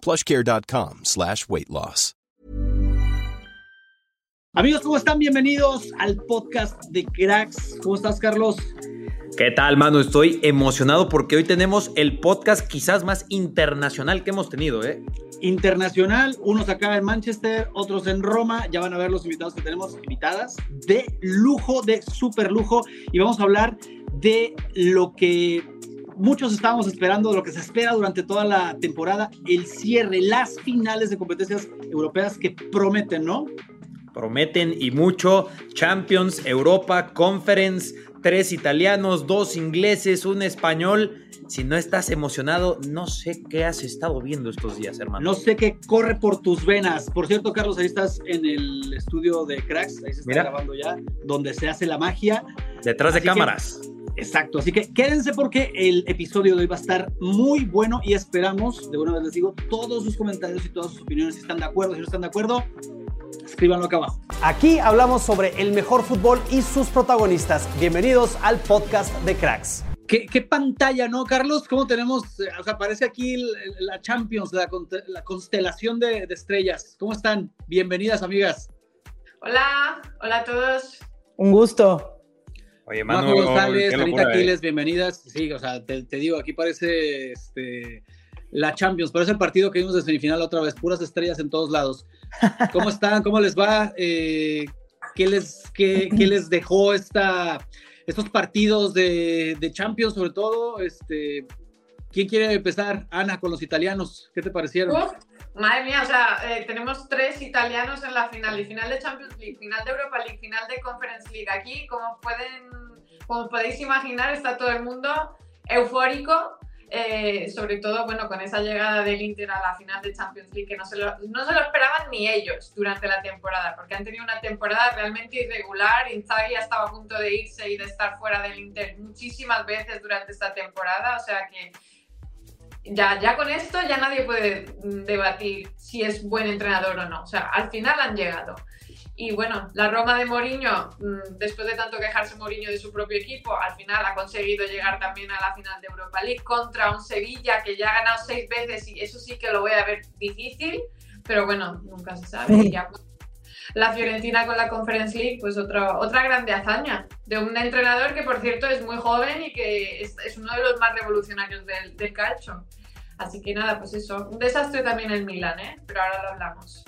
plushcare.com slash weight loss. Amigos, ¿cómo están? Bienvenidos al podcast de Cracks. ¿Cómo estás, Carlos? ¿Qué tal, mano? Estoy emocionado porque hoy tenemos el podcast quizás más internacional que hemos tenido, ¿eh? Internacional, unos acá en Manchester, otros en Roma. Ya van a ver los invitados que tenemos, invitadas de lujo, de súper lujo. Y vamos a hablar de lo que muchos estábamos esperando, lo que se espera durante toda la temporada, el cierre, las finales de competencias europeas que prometen, ¿no? Prometen y mucho. Champions, Europa, Conference, tres italianos, dos ingleses, un español. Si no estás emocionado, no sé qué has estado viendo estos días, hermano. No sé qué corre por tus venas. Por cierto, Carlos, ahí estás en el estudio de Cracks, ahí se está Mira. grabando ya, donde se hace la magia. Detrás de que- cámaras. Exacto, así que quédense porque el episodio de hoy va a estar muy bueno y esperamos, de una vez les digo, todos sus comentarios y todas sus opiniones, si están de acuerdo, si no están de acuerdo, escríbanlo acá abajo. Aquí hablamos sobre el mejor fútbol y sus protagonistas. Bienvenidos al podcast de Cracks. ¿Qué, qué pantalla, ¿no, Carlos? ¿Cómo tenemos? eh, O sea, aparece aquí la Champions, la, la constelación de, de estrellas. ¿Cómo están? Bienvenidas, amigas. Hola, hola a todos. Un gusto. Oye, Majo mano, González, Anita ¿eh? Aquiles, bienvenidas. Sí, o sea, te, te digo, aquí parece este, la Champions, parece el partido que vimos de semifinal otra vez, puras estrellas en todos lados. ¿Cómo están? ¿Cómo les va? Eh, ¿qué, les, qué, qué les dejó esta, estos partidos de, de Champions, sobre todo? Este, ¿Quién quiere empezar? Ana, con los italianos, ¿qué te parecieron? Uf, madre mía, o sea, eh, tenemos tres italianos en la final, y final de Champions League, final de Europa League, final de Conference League. Aquí, como pueden, como podéis imaginar, está todo el mundo eufórico. eh, sobre todo, bueno, con esa llegada del Inter a la final de Champions League, que no se, lo, no se lo esperaban ni ellos durante la temporada, porque han tenido una temporada realmente irregular. Inzaghi ya estaba a punto de irse y de estar fuera del Inter muchísimas veces durante esta temporada, o sea que ya, ya con esto ya nadie puede debatir si es buen entrenador o no. O sea, al final han llegado. Y bueno, la Roma de Mourinho, mm, después de tanto quejarse Mourinho de su propio equipo, al final ha conseguido llegar también a la final de Europa League contra un Sevilla que ya ha ganado seis veces y eso sí que lo voy a ver difícil, pero bueno, nunca se sabe. Ya, pues, la Fiorentina con la Conference League, pues otra otra grande hazaña de un entrenador que por cierto es muy joven y que es, es uno de los más revolucionarios del, del calcio. Así que nada, pues eso, un desastre también el Milan, ¿eh? Pero ahora lo hablamos.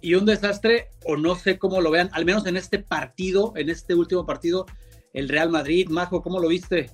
Y un desastre, o no sé cómo lo vean, al menos en este partido, en este último partido, el Real Madrid. Majo, ¿cómo lo viste?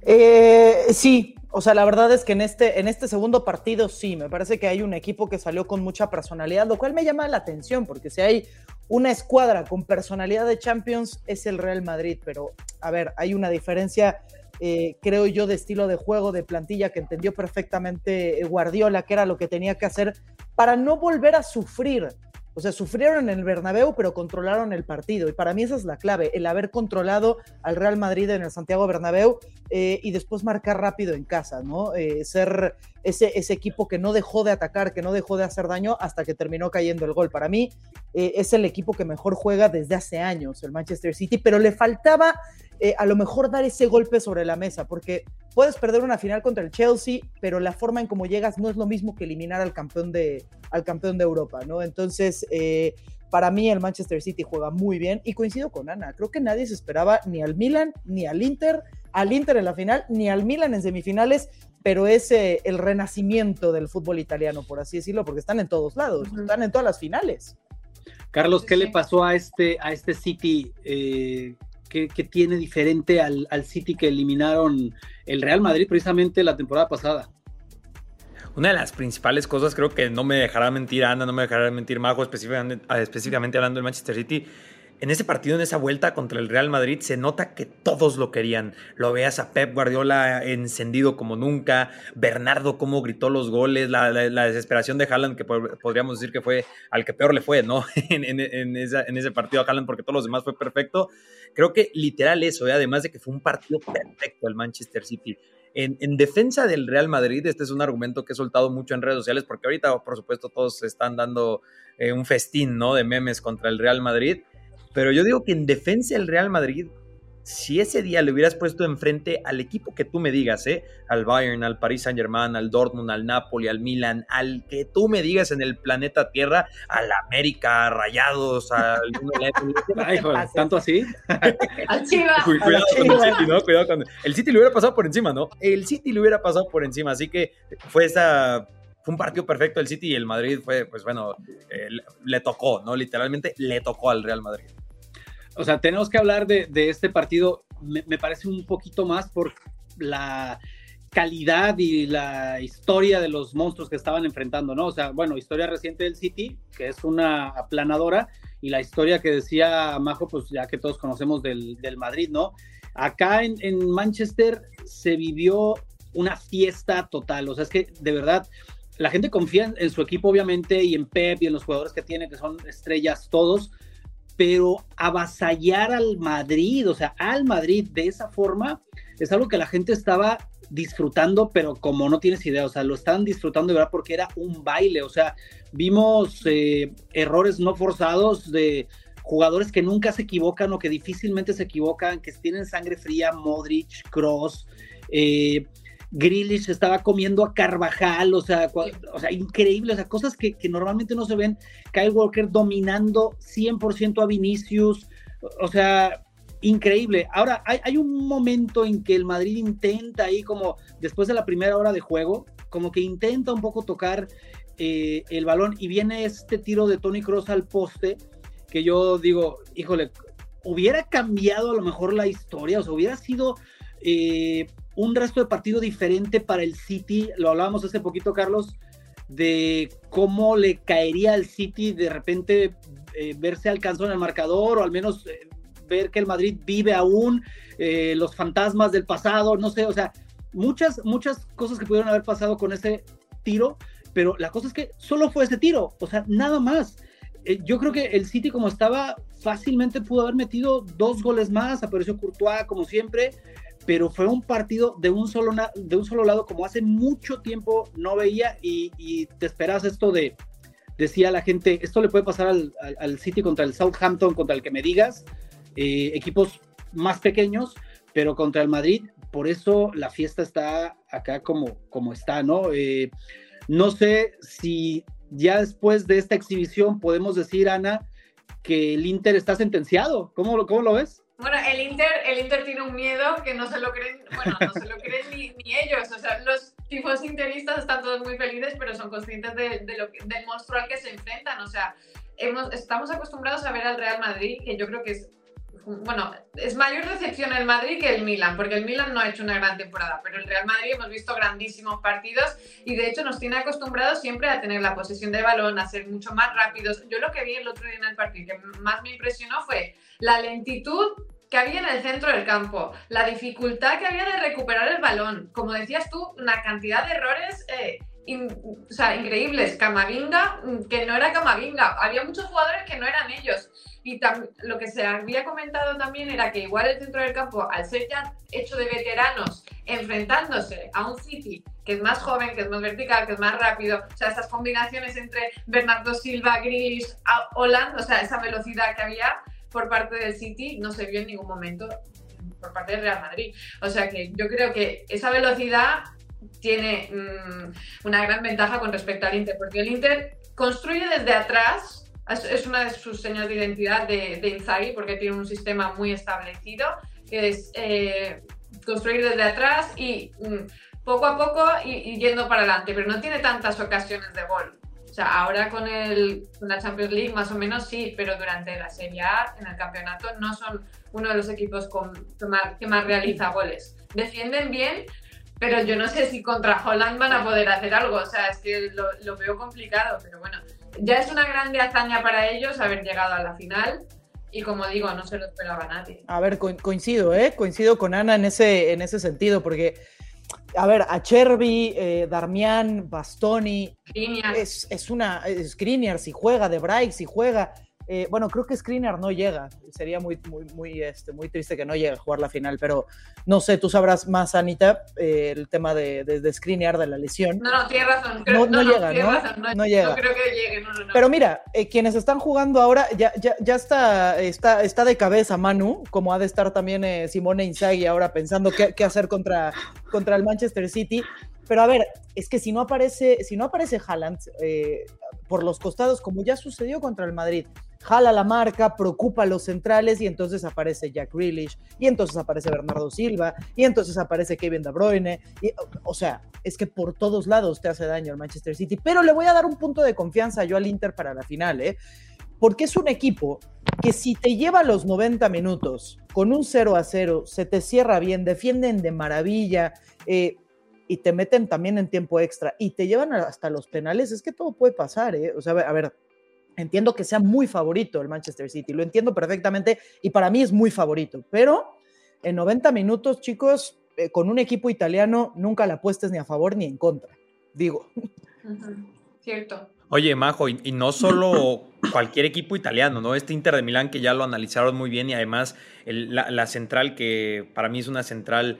Eh, sí, o sea, la verdad es que en este, en este segundo partido sí, me parece que hay un equipo que salió con mucha personalidad, lo cual me llama la atención, porque si hay una escuadra con personalidad de Champions es el Real Madrid, pero a ver, hay una diferencia, eh, creo yo, de estilo de juego, de plantilla que entendió perfectamente Guardiola, que era lo que tenía que hacer para no volver a sufrir. O sea, sufrieron en el Bernabéu, pero controlaron el partido. Y para mí esa es la clave, el haber controlado al Real Madrid en el Santiago Bernabéu eh, y después marcar rápido en casa, ¿no? Eh, ser ese, ese, equipo que no dejó de atacar, que no dejó de hacer daño hasta que terminó cayendo el gol. Para mí eh, es el equipo que mejor juega desde hace años, el Manchester City, pero le faltaba a lo mejor dar ese golpe sobre la mesa, porque puedes perder una final contra el Chelsea, pero la forma en cómo llegas no es lo mismo que eliminar al campeón de, al campeón de Europa, ¿no? Entonces, eh, para mí el Manchester City juega muy bien y coincido con Ana, creo que nadie se esperaba ni al Milan, ni al Inter, al Inter en la final, ni al Milan en semifinales. pero es eh, el renacimiento del fútbol italiano, por así decirlo, porque están en todos lados, están en todas las finales. Carlos, ¿qué le pasó a este, a este City? Eh, ¿qué, tiene diferente al, al City que eliminaron el Real Madrid precisamente la temporada pasada? Una de las principales cosas, creo que no me dejará mentir Ana, no me dejará mentir Majo, específicamente, hablando del Manchester City, en ese partido, en esa vuelta contra el Real Madrid, se nota que todos lo querían. Lo veas a Pep Guardiola encendido como nunca, Bernardo cómo gritó los goles, la, desesperación de Haaland, que podríamos decir que fue al que peor le fue, ¿no? en, ese partido a Haaland, porque todos los demás fue perfecto. Creo que literal eso, ¿eh? además de que fue un partido perfecto el Manchester City. En, defensa del Real Madrid, este es un argumento que he soltado mucho en redes sociales, porque ahorita, por supuesto, todos están dando eh, un festín, ¿no? De memes contra el Real Madrid. Pero yo digo que en defensa del Real Madrid, si ese día le hubieras puesto enfrente al equipo que tú me digas, ¿eh? al Bayern, al Paris Saint Germain, al Dortmund, al Napoli, al Milan, al que tú me digas en el planeta Tierra, al América, Rayados, al... Ay, joder, ¿Tanto así? al Chivas. Cuidado con el City, ¿no? Cuidado con... El City le hubiera pasado por encima, ¿no? El City le hubiera pasado por encima, así que fue esa fue un partido perfecto el City y el Madrid fue, pues bueno, eh, le tocó, ¿no? Literalmente le tocó al Real Madrid o sea, tenemos que hablar de, este partido, me, parece un poquito más por la calidad y la historia de los monstruos que estaban enfrentando, ¿no? O sea, bueno, historia reciente del City, que es una aplanadora, y la historia que decía Majo, pues ya que todos conocemos del, Madrid, ¿no? Acá en, en, Manchester se vivió una fiesta total, o sea, es que de verdad la gente confía en, en su equipo, obviamente, y en Pep y en los jugadores que tiene, que son estrellas todos, pero avasallar al Madrid, o sea, al Madrid de esa forma, es algo que la gente estaba disfrutando, pero como no tienes idea, o sea, lo estaban disfrutando de verdad porque era un baile, o sea, vimos eh, errores no forzados de jugadores que nunca se equivocan o que difícilmente se equivocan, que tienen sangre fría, Modric, Cross, eh, Grealish estaba comiendo a Carvajal, o sea, o sea increíble, o sea, cosas que, normalmente no se ven. Kyle Walker dominando 100% a Vinicius, o sea, increíble. Ahora, hay, un momento en que el Madrid intenta ahí, como después de la primera hora de juego, como que intenta un poco tocar eh, el balón y viene este tiro de Tony Cross al poste, que yo digo, híjole, hubiera cambiado a lo mejor la historia, o sea, hubiera sido eh, un resto de partido diferente para el City. Lo hablábamos hace poquito, Carlos, de cómo le caería al City de repente eh, verse alcanzado en el marcador o al menos eh, ver que el Madrid vive aún, eh, los fantasmas del pasado, no sé, o sea, muchas, muchas cosas que pudieron haber pasado con ese tiro, pero la cosa es que solo fue ese tiro, o sea, nada más. yo creo que el City como estaba fácilmente pudo haber metido dos goles más, apareció Courtois como siempre, pero fue un partido de un solo, de un solo lado como hace mucho tiempo no veía y, te esperas esto de, decía la gente, esto le puede pasar al, City contra el Southampton, contra el que me digas, eh, equipos más pequeños, pero contra el Madrid, por eso la fiesta está acá como, como está, ¿no? Eh, no sé si ya después de esta exhibición podemos decir, Ana, que el Inter está sentenciado. ¿Cómo, cómo lo ves? Bueno, el Inter, el Inter tiene un miedo que no se lo creen, bueno, no se lo creen ni, ellos. O sea, los tifos interistas están todos muy felices, pero son conscientes de, lo del monstruo al que se enfrentan. O sea, hemos, estamos acostumbrados a ver al Real Madrid, que yo creo que es bueno, es mayor decepción el Madrid que el Milan, porque el Milan no ha hecho una gran temporada, pero el Real Madrid hemos visto grandísimos partidos y de hecho nos tiene acostumbrados siempre a tener la posesión de balón, a ser mucho más rápidos. Yo lo que vi el otro día en el partido que más me impresionó fue la lentitud que había en el centro del campo, la dificultad que había de recuperar el balón, como decías tú, una cantidad de errores eh, increíbles. Camavinga, mm, que no era Camavinga, había muchos jugadores que no eran ellos. Y lo que se había comentado también era que igual el centro del campo, al ser ya hecho de veteranos, enfrentándose a un City que es más joven, que es más vertical, que es más rápido, o sea, estas combinaciones entre Bernardo Silva, Grealish, Holland, o sea, esa velocidad que había por parte del City no se vio en ningún momento por parte del Real Madrid. O sea que yo creo que esa velocidad tiene mm, una gran ventaja con respecto al Inter, porque el Inter construye desde atrás es, una de sus señas de identidad de, de Inzaghi porque tiene un sistema muy establecido que es eh, construir desde atrás y mm, poco a poco y, yendo para adelante, pero no tiene tantas ocasiones de gol. O sea, ahora con, el, con la Champions League más o menos sí, pero durante la Serie A, en el campeonato, no son uno de los equipos con, que, más, realiza goles. Defienden bien, pero yo no sé si contra Holland van a poder hacer algo. O sea, es que lo, lo veo complicado, pero bueno, ya es una grande hazaña para ellos haber llegado a la final y como digo, no se lo esperaba nadie. A ver, coincido, ¿eh? Coincido con Ana en ese, en ese sentido, porque, a ver, a Cherby, eh, Darmian, Bastoni, es, es, una, Skriniar si juega, De Bright si juega, eh, bueno, creo que Screener no llega. Sería muy, muy, muy, este, muy triste que no llegue a jugar la final, pero no sé, tú sabrás más, Anita, eh, el tema de, de, de la lesión. No, no, tienes razón. no, no, llega, ¿no? no, llega. No creo que llegue, Pero mira, eh, quienes están jugando ahora, ya, ya, ya está, está, está de cabeza Manu, como ha de estar también Simone Inzaghi ahora pensando qué, qué hacer contra, contra el Manchester City. Pero a ver, es que si no aparece, si no aparece Haaland por los costados, como ya sucedió contra el Madrid, jala la marca, preocupa a los centrales y entonces aparece Jack Grealish y entonces aparece Bernardo Silva y entonces aparece Kevin De Bruyne. Y, o sea, es que por todos lados te hace daño el Manchester City, pero le voy a dar un punto de confianza yo al Inter para la final, ¿eh? Porque es un equipo que si te lleva los 90 minutos con un 0 a 0, se te cierra bien, defienden de maravilla, eh, y te meten también en tiempo extra y te llevan hasta los penales, es que todo puede pasar, ¿eh? O sea, a ver, Entiendo que sea muy favorito el Manchester City, lo entiendo perfectamente y para mí es muy favorito, pero en 90 minutos, chicos, eh, con un equipo italiano nunca la apuestes ni a favor ni en contra, digo. Cierto. Oye, Majo, y, no solo cualquier equipo italiano, ¿no? Este Inter de Milán que ya lo analizaron muy bien y además la central que para mí es una central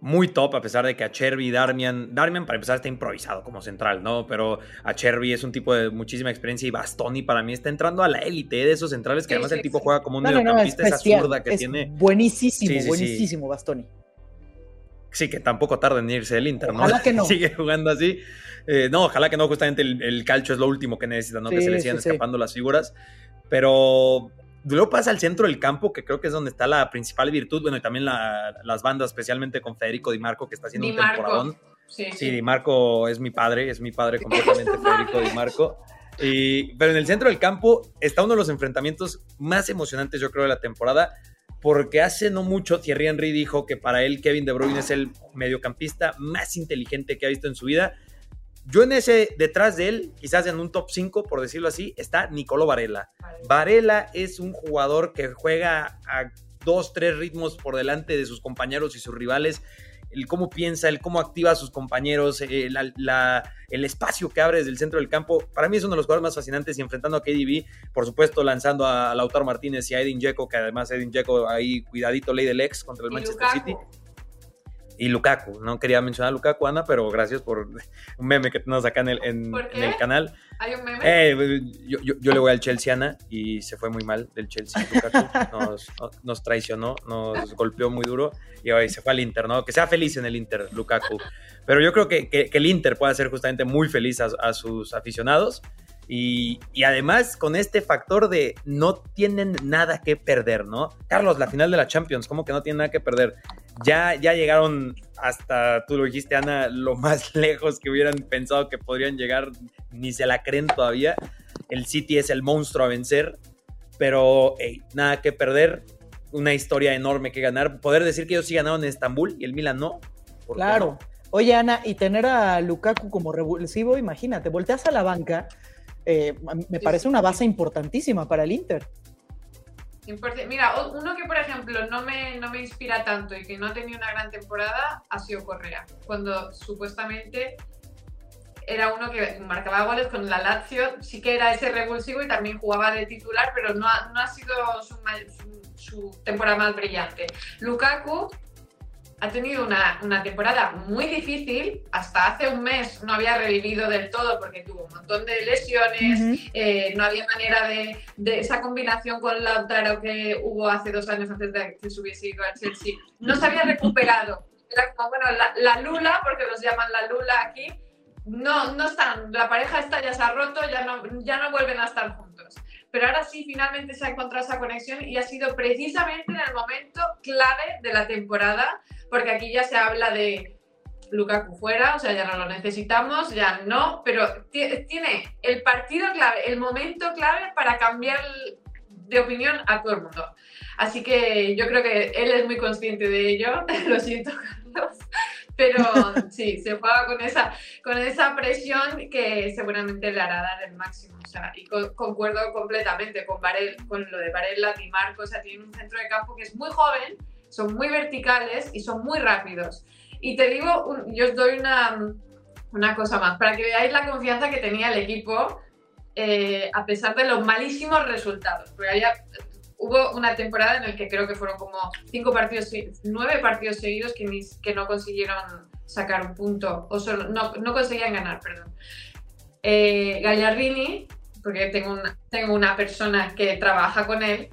muy top, a pesar de que a Cherby Darmian, Darmian para empezar está improvisado como central, ¿no? Pero a Cherby es un tipo de muchísima experiencia y Bastoni para mí está entrando a la élite de esos centrales que además el tipo juega como un mediocampista, esa zurda que tiene. Buenísimo, buenísimo, Bastoni. Sí, que tampoco tarda en irse del Inter, ¿no? Ojalá que no. Sigue jugando así. Eh, no, ojalá que no, justamente el, el, calcho es lo último que necesita, ¿no? que se le sigan escapando las figuras. Pero Luego pasa al centro del campo, que creo que es donde está la principal virtud. Bueno, y también las bandas, especialmente con Federico Di Marco, que está haciendo un temporadón. Sí, sí, Di Marco es mi padre, es mi padre completamente, Federico Di Marco. Y, pero en el centro del campo está uno de los enfrentamientos más emocionantes, yo creo, de la temporada, porque hace no mucho Thierry Henry dijo que para él Kevin De Bruyne es el mediocampista más inteligente que ha visto en su vida yo en ese, detrás de él, quizás en un top 5, por decirlo así, está Nicolo Varela. Varela es un jugador que juega a dos, tres ritmos por delante de sus compañeros y sus rivales. El cómo piensa, el cómo activa a sus compañeros, eh, el espacio que abre desde el centro del campo. Para mí es uno de los jugadores más fascinantes y enfrentando a KDB, por supuesto lanzando a Lautaro Martínez y a Edin Dzeko, que además Edin Dzeko ahí cuidadito ley del ex contra el Manchester City y Lukaku. No quería mencionar a Lukaku, Ana, pero gracias por un meme que tenemos acá en el, en, el canal. ¿Hay un meme? Eh, yo, yo, le voy al Chelsea, Ana, y se fue muy mal del Chelsea. Lukaku nos, nos traicionó, nos golpeó muy duro y hoy se fue al Inter, ¿no? Que sea feliz en el Inter, Lukaku. Pero yo creo que, que, el Inter puede hacer justamente muy feliz a, a sus aficionados. Y, y, además con este factor de no tienen nada que perder, ¿no? Carlos, la final de la Champions, ¿cómo que no tienen nada que perder? Ya, ya llegaron hasta, tú lo dijiste, Ana, lo más lejos que hubieran pensado que podrían llegar, ni se la creen todavía. El City es el monstruo a vencer, pero nada que perder, una historia enorme que ganar. Poder decir que ellos sí ganaron en Estambul y el Milan no. Claro. Oye, Ana, y tener a Lukaku como revulsivo, imagínate, volteas a la banca eh, me parece una base importantísima para el Inter. Mira, uno que por ejemplo no me, no me inspira tanto y que no ha tenido una gran temporada ha sido Correa, cuando supuestamente era uno que marcaba goles con la Lazio, sí que era ese revulsivo y también jugaba de titular, pero no ha, no ha sido su, su temporada más brillante. Lukaku ha tenido una, temporada muy difícil. Hasta hace un mes no había revivido del todo porque tuvo un montón de lesiones. Eh, no había manera de, esa combinación con Lautaro que hubo hace dos años antes de que se hubiese ido al Chelsea. No se había recuperado. Era como, bueno, la, Lula, porque los llaman la Lula aquí. No, no están. La pareja está ya se ha roto, ya no, ya no vuelven a estar juntos pero ahora sí finalmente se ha encontrado esa conexión y ha sido precisamente en el momento clave de la temporada porque aquí ya se habla de Lukaku fuera, o sea, ya no lo necesitamos, ya no, pero tiene el partido clave, el momento clave para cambiar de opinión a todo el mundo. Así que yo creo que él es muy consciente de ello, lo siento Carlos, pero sí, se juega con esa, con esa presión que seguramente le hará dar el máximo. O sea, y concuerdo completamente con, con lo de Varela y Marco, o sea, tienen un centro de campo que es muy joven, son muy verticales y son muy rápidos. Y te digo, yo os doy una, una cosa más, para que veáis la confianza que tenía el equipo eh, a pesar de los malísimos resultados. Porque había, hubo una temporada en la que creo que fueron como cinco partidos, nueve partidos seguidos que, que no consiguieron sacar un punto, o solo, no, no conseguían ganar, perdón. Eh, Gallardini, porque tengo una, tengo una persona que trabaja con él,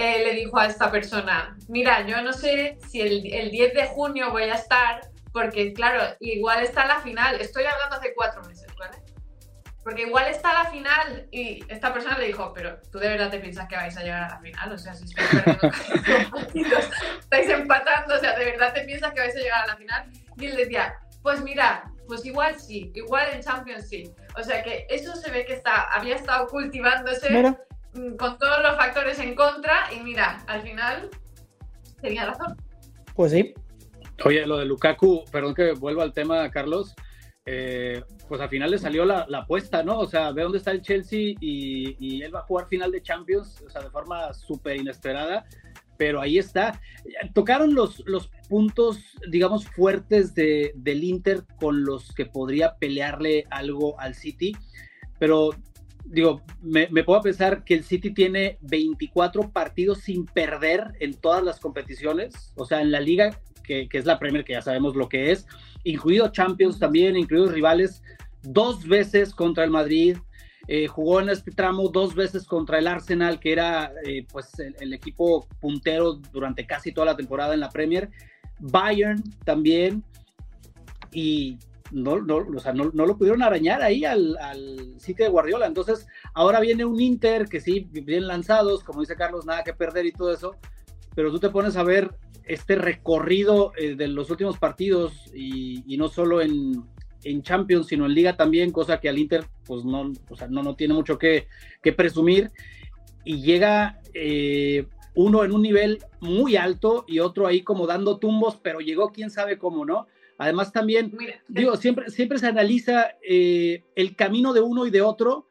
eh, le dijo a esta persona, mira, yo no sé si el, el 10 de junio voy a estar, porque claro, igual está la final, estoy hablando hace cuatro meses, ¿vale? Porque igual está la final y esta persona le dijo, pero tú de verdad te piensas que vais a llegar a la final, o sea, si estáis perdiendo estáis empatando, o sea, de verdad te piensas que vais a llegar a la final. Y él decía, pues mira, pues igual sí, igual en Champions sí. O sea que eso se ve que está, había estado cultivándose con todos los factores en contra y mira, al final tenía razón. Pues sí. Oye, lo de Lukaku, perdón que vuelva al tema, Carlos. Eh, pues al final le salió la, apuesta, ¿no? O sea, ve dónde está el Chelsea y, él va a jugar final de Champions, o sea, de forma súper inesperada, pero ahí está. Tocaron los, los puntos, digamos, fuertes de, del Inter con los que podría pelearle algo al City, pero digo, me, puedo pensar que el City tiene 24 partidos sin perder en todas las competiciones, o sea, en la liga, que, que es la Premier, que ya sabemos lo que es, incluido Champions también, incluidos rivales, dos veces contra el Madrid, eh, jugó en este tramo dos veces contra el Arsenal, que era eh, pues el, equipo puntero durante casi toda la temporada en la Premier, Bayern también, y no, no, o sea, no, lo pudieron arañar ahí al, al sitio de Guardiola. Entonces, ahora viene un Inter que sí, bien lanzados, como dice Carlos, nada que perder y todo eso, pero tú te pones a ver este recorrido eh, de los últimos partidos y, no solo en, Champions, sino en Liga también, cosa que al Inter pues no, o sea, no, no tiene mucho que, presumir. Y llega eh, uno en un nivel muy alto y otro ahí como dando tumbos, pero llegó quién sabe cómo, ¿no? Además también, digo, siempre, siempre se analiza eh, el camino de uno y de otro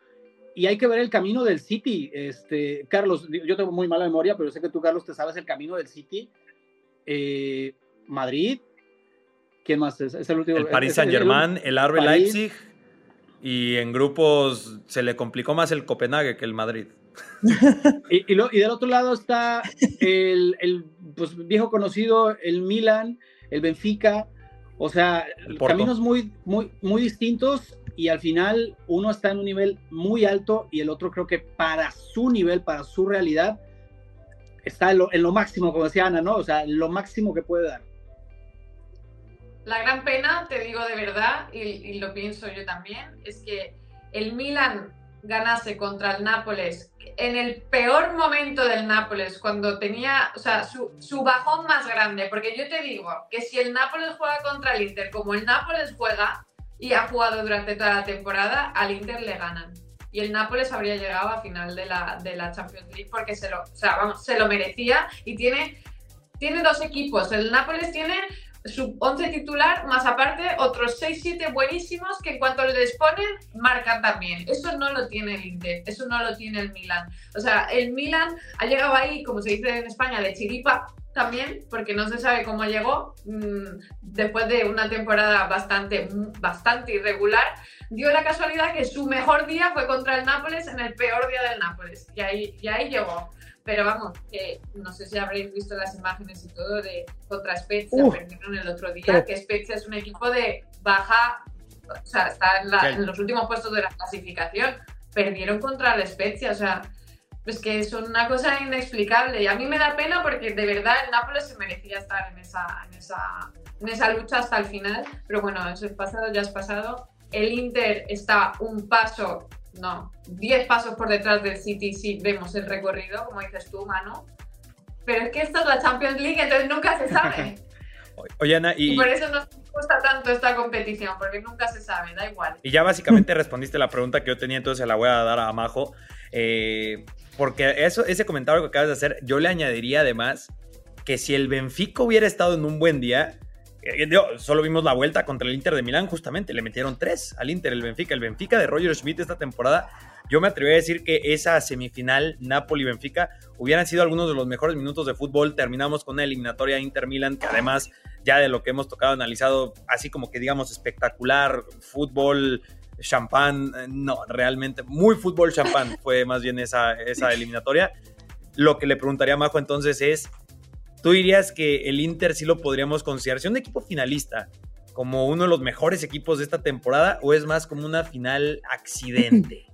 y hay que ver el camino del City. Este, Carlos, yo tengo muy mala memoria, pero sé que tú, Carlos, te sabes el camino del City eh, Madrid, ¿quién más es? el último. El Paris Saint Germain, el, RB Leipzig y en grupos se le complicó más el Copenhague que el Madrid. y, del otro lado está el, pues, viejo conocido, el Milan, el Benfica, o sea, caminos muy, muy, muy distintos y al final uno está en un nivel muy alto y el otro creo que para su nivel, para su realidad, está en lo, máximo, como decía Ana, ¿no? O sea, lo máximo que puede dar. La gran pena, te digo de verdad, y, lo pienso yo también, es que el Milan ganase contra el Nápoles en el peor momento del Nápoles, cuando tenía, o sea, su, su, bajón más grande, porque yo te digo que si el Nápoles juega contra el Inter como el Nápoles juega y ha jugado durante toda la temporada, al Inter le ganan y el Nápoles habría llegado a final de la, de la Champions League porque se lo, o sea, vamos, se lo merecía y tiene, tiene dos equipos. El Nápoles tiene su 11 titular, más aparte otros 6-7 buenísimos que en cuanto les ponen, marcan también. Eso no lo tiene el Inter, eso no lo tiene el Milan. O sea, el Milan ha llegado ahí, como se dice en España, de chiripa también, porque no se sabe cómo llegó, mm, después de una temporada bastante, bastante irregular, dio la casualidad que su mejor día fue contra el Nápoles en el peor día del Nápoles, y ahí, y ahí llegó. Pero vamos, que no sé si habréis visto las imágenes y todo de contra Spezia, perdieron el otro día, que Spezia es un equipo de baja, o sea, está en, los últimos puestos de la clasificación, perdieron contra el Spezia, o sea, pues que son una cosa inexplicable. Y a mí me da pena porque de verdad el Nápoles se merecía estar en esa, en esa, en esa lucha hasta el final. Pero bueno, eso es pasado, ya es pasado. El Inter está un paso, no, 10 pasos por detrás del City si vemos el recorrido, como dices tú, Manu. Pero es que esta es la Champions League, entonces nunca se sabe. Oye, Ana, y, Y por eso nos gusta tanto esta competición, porque nunca se sabe, da igual. y ya básicamente respondiste la pregunta que yo tenía, entonces se la voy a dar a Majo. Eh, porque eso, ese comentario que acabas de hacer, yo le añadiría además que si el Benfica hubiera estado en un buen día, solo vimos la vuelta contra el Inter de Milán, justamente, le metieron tres al Inter, el Benfica. El Benfica de Roger Schmidt esta temporada, yo me atrevería a decir que esa semifinal Napoli-Benfica hubieran sido algunos de los mejores minutos de fútbol. Terminamos con una eliminatoria Inter-Milan, que además, ya de lo que hemos tocado, analizado, así como que digamos espectacular, fútbol, champán, eh, no, realmente, muy fútbol champán fue más bien esa, esa eliminatoria. Lo que le preguntaría a Majo entonces es, ¿tú dirías que el Inter sí lo podríamos considerar, si un equipo finalista, como uno de los mejores equipos de esta temporada, o es más como una final accidente?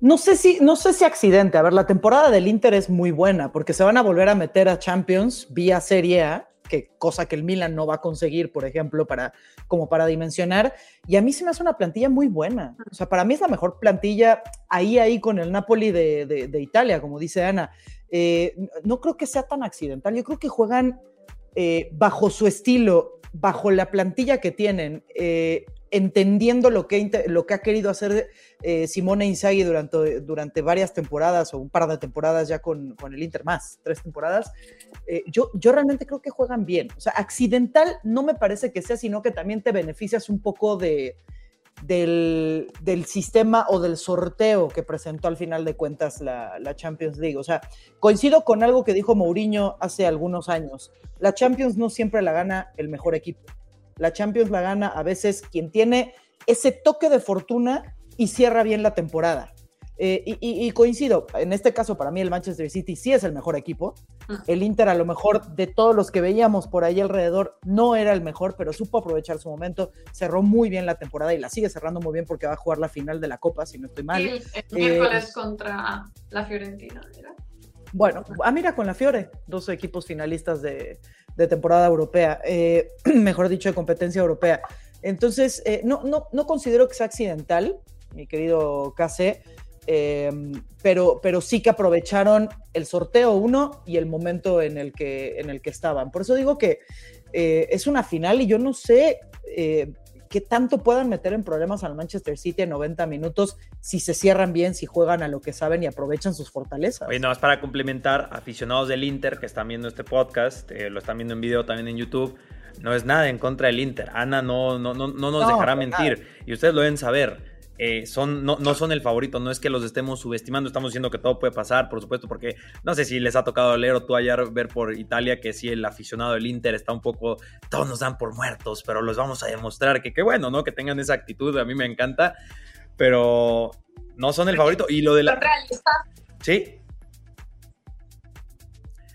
No sé si, no sé si accidente. A ver, la temporada del Inter es muy buena porque se van a volver a meter a Champions vía Serie A, que cosa que el Milan no va a conseguir, por ejemplo, para, como para dimensionar. Y a mí se me hace una plantilla muy buena. O sea, para mí es la mejor plantilla ahí, ahí con el Napoli de, de- de Italia, como dice Ana. Eh, no creo que sea tan accidental. Yo creo que juegan eh, bajo su estilo, bajo la plantilla que tienen, eh, entendiendo lo que, lo que ha querido hacer eh, Simone Inzaghi durante, durante varias temporadas o un par de temporadas ya con, con el Inter más, tres temporadas, eh, yo, yo realmente creo que juegan bien. O sea, accidental no me parece que sea, sino que también te beneficias un poco de, del, del sistema o del sorteo que presentó al final de cuentas la, la Champions League. O sea, coincido con algo que dijo Mourinho hace algunos años. La Champions no siempre la gana el mejor equipo. La Champions la gana a veces quien tiene ese toque de fortuna y cierra bien la temporada. Eh, y, y- y coincido, en este caso para mí el Manchester City sí es el mejor equipo. El Inter a lo mejor de todos los que veíamos por ahí alrededor no era el mejor, pero supo aprovechar su momento, cerró muy bien la temporada y la sigue cerrando muy bien porque va a jugar la final de la Copa, si no estoy mal. Y el, Eh, miércoles contra la Fiorentina, ¿era? Bueno, ah, mira, con la Fiore, dos equipos finalistas de, temporada europea, eh, mejor dicho, de competencia europea. Entonces, eh, no, no, no considero que sea accidental, mi querido KC, eh, pero, pero sí que aprovecharon el sorteo uno y el momento en el que, en el que estaban. Por eso digo que eh, es una final y yo no sé qué tanto puedan meter en problemas al Manchester City en 90 minutos si se cierran bien, si juegan a lo que saben y aprovechan sus fortalezas. Oye, nada más para complementar, aficionados del Inter que están viendo este podcast, eh, lo están viendo en video también en YouTube, no es nada en contra del Inter. Ana no, no, no, no nos No, dejará mentir. Y ustedes lo deben saber. Eh, son, no, no son el favorito, no es que los estemos subestimando, estamos diciendo que todo puede pasar, por supuesto, porque no sé si les ha tocado leer o tú ayer ver por Italia que si el aficionado del Inter está un poco, todos nos dan por muertos, pero los vamos a demostrar que qué bueno, ¿no? Que tengan esa actitud, a mí me encanta, pero no son el favorito. Y lo de la... Sí.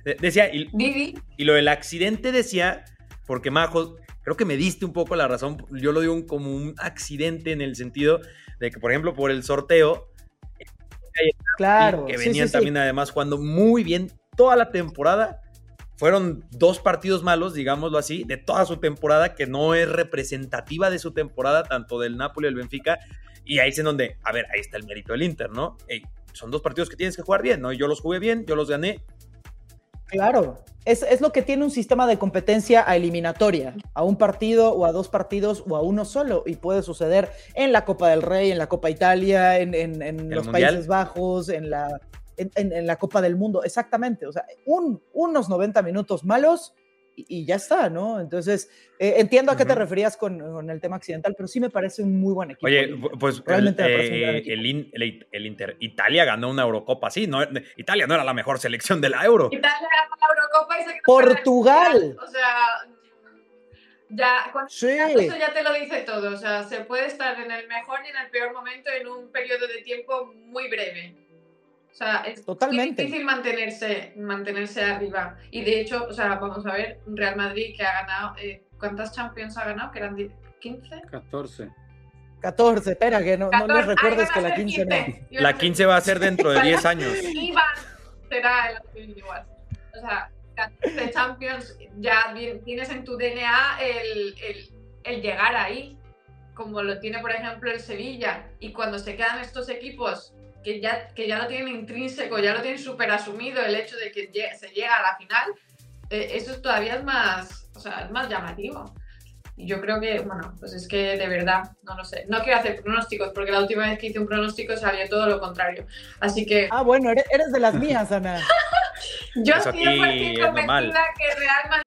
De- Decía, y, y lo del accidente decía, porque Majo, creo que me diste un poco la razón, yo lo digo como un accidente en el sentido de que, por ejemplo, por el sorteo, Claro. que venían sí, sí. también además jugando muy bien toda la temporada. Fueron dos partidos malos, digámoslo así, de toda su temporada, que no es representativa de su temporada, tanto del Napoli y del Benfica. Y ahí es en donde, a ver, ahí está el mérito del Inter, ¿no? Son dos partidos que tienes que jugar bien, ¿no? Yo los jugué bien, yo los gané. Claro. Es, es lo que tiene un sistema de competencia a eliminatoria, a un partido o a dos partidos o a uno solo. Y puede suceder en la Copa del Rey, en la Copa Italia, en, en- en ¿El los Mundial? Países Bajos, en la, en la Copa del Mundo. Exactamente. O sea, un- unos 90 minutos malos y, y ya está, ¿no? Entonces, eh, entiendo a qué te referías con, con el tema accidental, pero sí me parece un muy buen equipo. Oye, pues el, Realmente me parece un gran eh, equipo. el In- el- el Inter, Italia ganó una Eurocopa, sí, no, Italia no era la mejor selección de la Euro. Italia ganó la Eurocopa y se quedó Portugal. O sea, ya, con Sí. eso ya te lo dice todo. O sea, se puede estar en el mejor y en el peor momento en un periodo de tiempo muy breve. O sea, es Totalmente. difícil mantenerse, mantenerse arriba. Y de hecho, o sea, vamos a ver, Real Madrid que ha ganado, eh, ¿cuántas Champions ha ganado? Que eran die- 15. 14. 14, espera, que no, no 14. les Ah, recuerdes que la ser 15 no. 15. Iban La a ser 15 va a ser dentro de 10 años. Iván será el igual. O sea, 14 Champions, ya tienes en tu DNA el, el- el llegar ahí, como lo tiene, por ejemplo, el Sevilla. Y cuando se quedan estos equipos que ya, que ya lo tienen intrínseco, ya lo tienen súper asumido el hecho de que se llega a la final, eh, eso todavía es más, o sea, es más llamativo. Y yo creo que, bueno, pues es que de verdad, no lo sé. No quiero hacer pronósticos, porque la última vez que hice un pronóstico salió todo lo contrario. Así que. Ah, bueno, eres, eres de las mías, Ana. yo estoy convencida que Real Madrid.